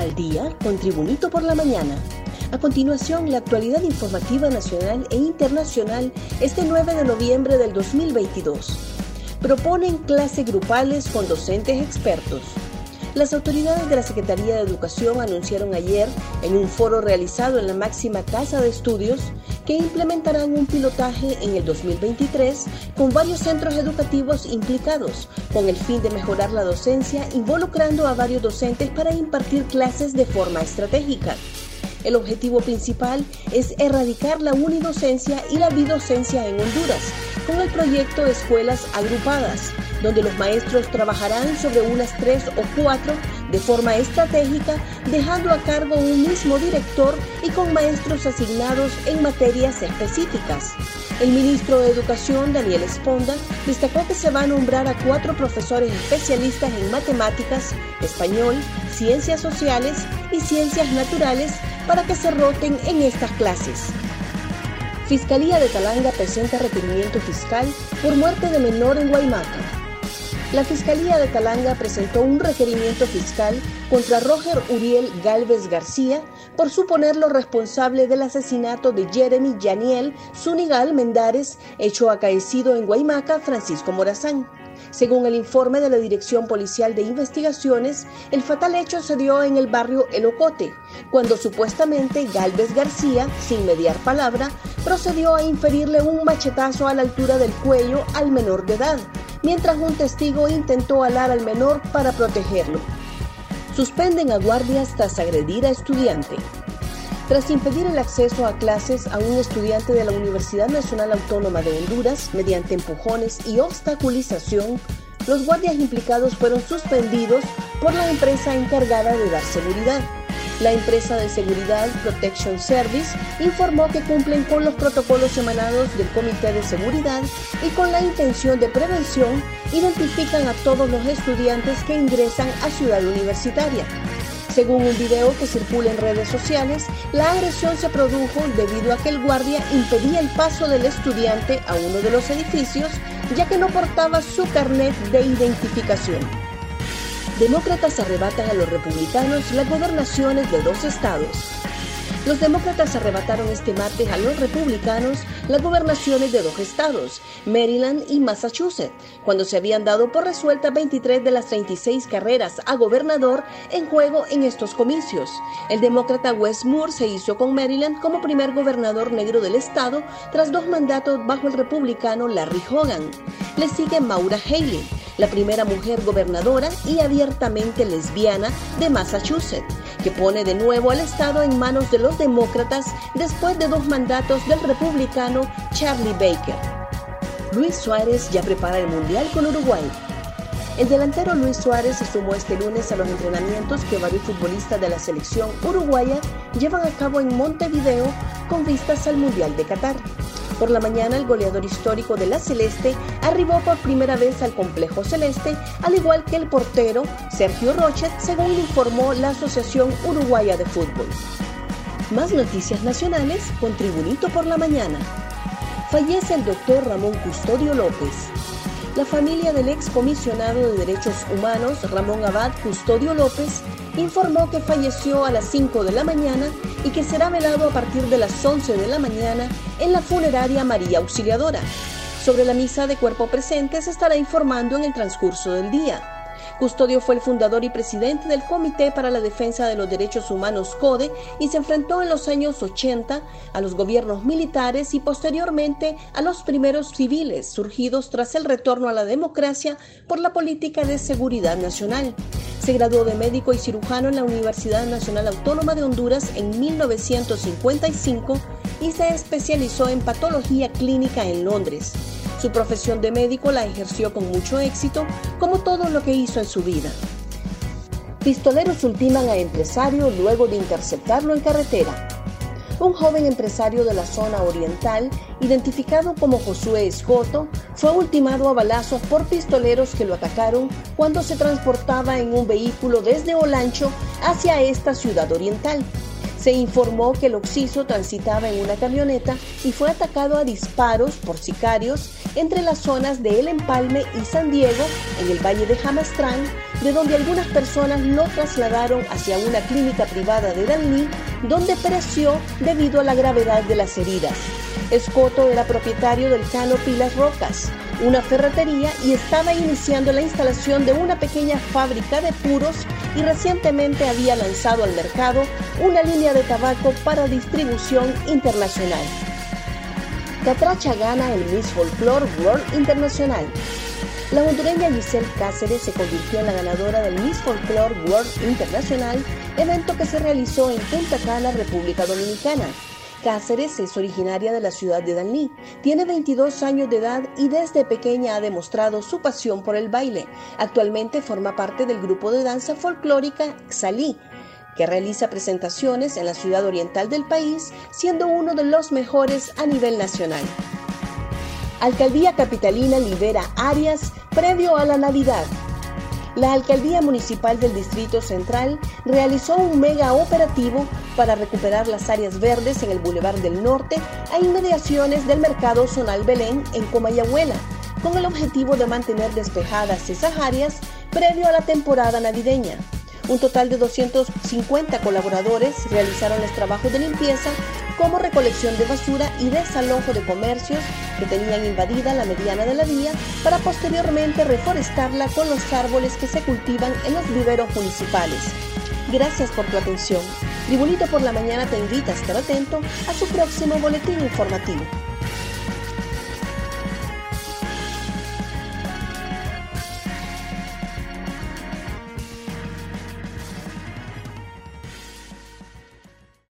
al día con Tribunito por la mañana. A continuación, la actualidad informativa nacional e internacional este 9 de noviembre del 2022. Proponen clases grupales con docentes expertos. Las autoridades de la Secretaría de Educación anunciaron ayer, en un foro realizado en la máxima casa de estudios, que implementarán un pilotaje en el 2023 con varios centros educativos implicados, con el fin de mejorar la docencia, involucrando a varios docentes para impartir clases de forma estratégica. El objetivo principal es erradicar la unidocencia y la bidocencia en Honduras, con el proyecto Escuelas Agrupadas, donde los maestros trabajarán sobre unas tres o cuatro de forma estratégica, dejando a cargo un mismo director y con maestros asignados en materias específicas. El ministro de Educación, Daniel Esponda, destacó que se va a nombrar a cuatro profesores especialistas en matemáticas, español, ciencias sociales y ciencias naturales para que se roten en estas clases. Fiscalía de Talanga presenta requerimiento fiscal por muerte de menor en Guaymaca. La Fiscalía de Talanga presentó un requerimiento fiscal contra Roger Uriel Galvez García por suponerlo responsable del asesinato de Jeremy Yaniel Zunigal Mendares, hecho acaecido en Guaymaca, Francisco Morazán. Según el informe de la Dirección Policial de Investigaciones, el fatal hecho se dio en el barrio El Ocote, cuando supuestamente Galvez García, sin mediar palabra, procedió a inferirle un machetazo a la altura del cuello al menor de edad, mientras un testigo intentó alar al menor para protegerlo. Suspenden a guardias tras agredir a estudiante. Tras impedir el acceso a clases a un estudiante de la Universidad Nacional Autónoma de Honduras mediante empujones y obstaculización, los guardias implicados fueron suspendidos por la empresa encargada de dar seguridad. La empresa de seguridad Protection Service informó que cumplen con los protocolos emanados del Comité de Seguridad y con la intención de prevención identifican a todos los estudiantes que ingresan a Ciudad Universitaria. Según un video que circula en redes sociales, la agresión se produjo debido a que el guardia impedía el paso del estudiante a uno de los edificios ya que no portaba su carnet de identificación. Demócratas arrebatan a los republicanos las gobernaciones de dos estados. Los demócratas arrebataron este martes a los republicanos las gobernaciones de dos estados, Maryland y Massachusetts, cuando se habían dado por resueltas 23 de las 36 carreras a gobernador en juego en estos comicios. El demócrata Wes Moore se hizo con Maryland como primer gobernador negro del estado tras dos mandatos bajo el republicano Larry Hogan. Le sigue Maura Haley, la primera mujer gobernadora y abiertamente lesbiana de Massachusetts que pone de nuevo al Estado en manos de los demócratas después de dos mandatos del republicano Charlie Baker. Luis Suárez ya prepara el Mundial con Uruguay. El delantero Luis Suárez se sumó este lunes a los entrenamientos que varios futbolistas de la selección uruguaya llevan a cabo en Montevideo con vistas al Mundial de Qatar. Por la mañana, el goleador histórico de la Celeste arribó por primera vez al complejo celeste, al igual que el portero Sergio Rochet, según informó la Asociación Uruguaya de Fútbol. Más noticias nacionales con Tribunito por la mañana. Fallece el doctor Ramón Custodio López. La familia del ex comisionado de Derechos Humanos, Ramón Abad Custodio López, informó que falleció a las 5 de la mañana y que será velado a partir de las 11 de la mañana en la funeraria María Auxiliadora. Sobre la misa de cuerpo presente se estará informando en el transcurso del día. Custodio fue el fundador y presidente del Comité para la Defensa de los Derechos Humanos CODE y se enfrentó en los años 80 a los gobiernos militares y posteriormente a los primeros civiles surgidos tras el retorno a la democracia por la política de seguridad nacional. Se graduó de médico y cirujano en la Universidad Nacional Autónoma de Honduras en 1955 y se especializó en patología clínica en Londres. Su profesión de médico la ejerció con mucho éxito, como todo lo que hizo en su vida. Pistoleros ultiman a empresario luego de interceptarlo en carretera. Un joven empresario de la zona oriental, identificado como Josué Escoto, fue ultimado a balazos por pistoleros que lo atacaron cuando se transportaba en un vehículo desde Olancho hacia esta ciudad oriental. Se informó que el occiso transitaba en una camioneta y fue atacado a disparos por sicarios entre las zonas de El Empalme y San Diego, en el valle de Jamastrán, de donde algunas personas lo trasladaron hacia una clínica privada de Dalí, donde pereció debido a la gravedad de las heridas. Escoto era propietario del Cano Pilas Rocas, una ferretería y estaba iniciando la instalación de una pequeña fábrica de puros y recientemente había lanzado al mercado una línea de tabaco para distribución internacional. Catracha gana el Miss Folklore World Internacional. La hondureña Giselle Cáceres se convirtió en la ganadora del Miss Folklore World Internacional, evento que se realizó en Punta Cana, República Dominicana. Cáceres es originaria de la ciudad de Danlí, tiene 22 años de edad y desde pequeña ha demostrado su pasión por el baile. Actualmente forma parte del grupo de danza folclórica Xalí, que realiza presentaciones en la ciudad oriental del país, siendo uno de los mejores a nivel nacional. Alcaldía Capitalina libera áreas previo a la Navidad la Alcaldía Municipal del Distrito Central realizó un mega operativo para recuperar las áreas verdes en el Boulevard del Norte a inmediaciones del Mercado Zonal Belén en Comayagüela, con el objetivo de mantener despejadas esas áreas previo a la temporada navideña. Un total de 250 colaboradores realizaron los trabajos de limpieza como recolección de basura y desalojo de comercios que tenían invadida la mediana de la vía para posteriormente reforestarla con los árboles que se cultivan en los viveros municipales. Gracias por tu atención. Tribunito por la Mañana te invita a estar atento a su próximo boletín informativo.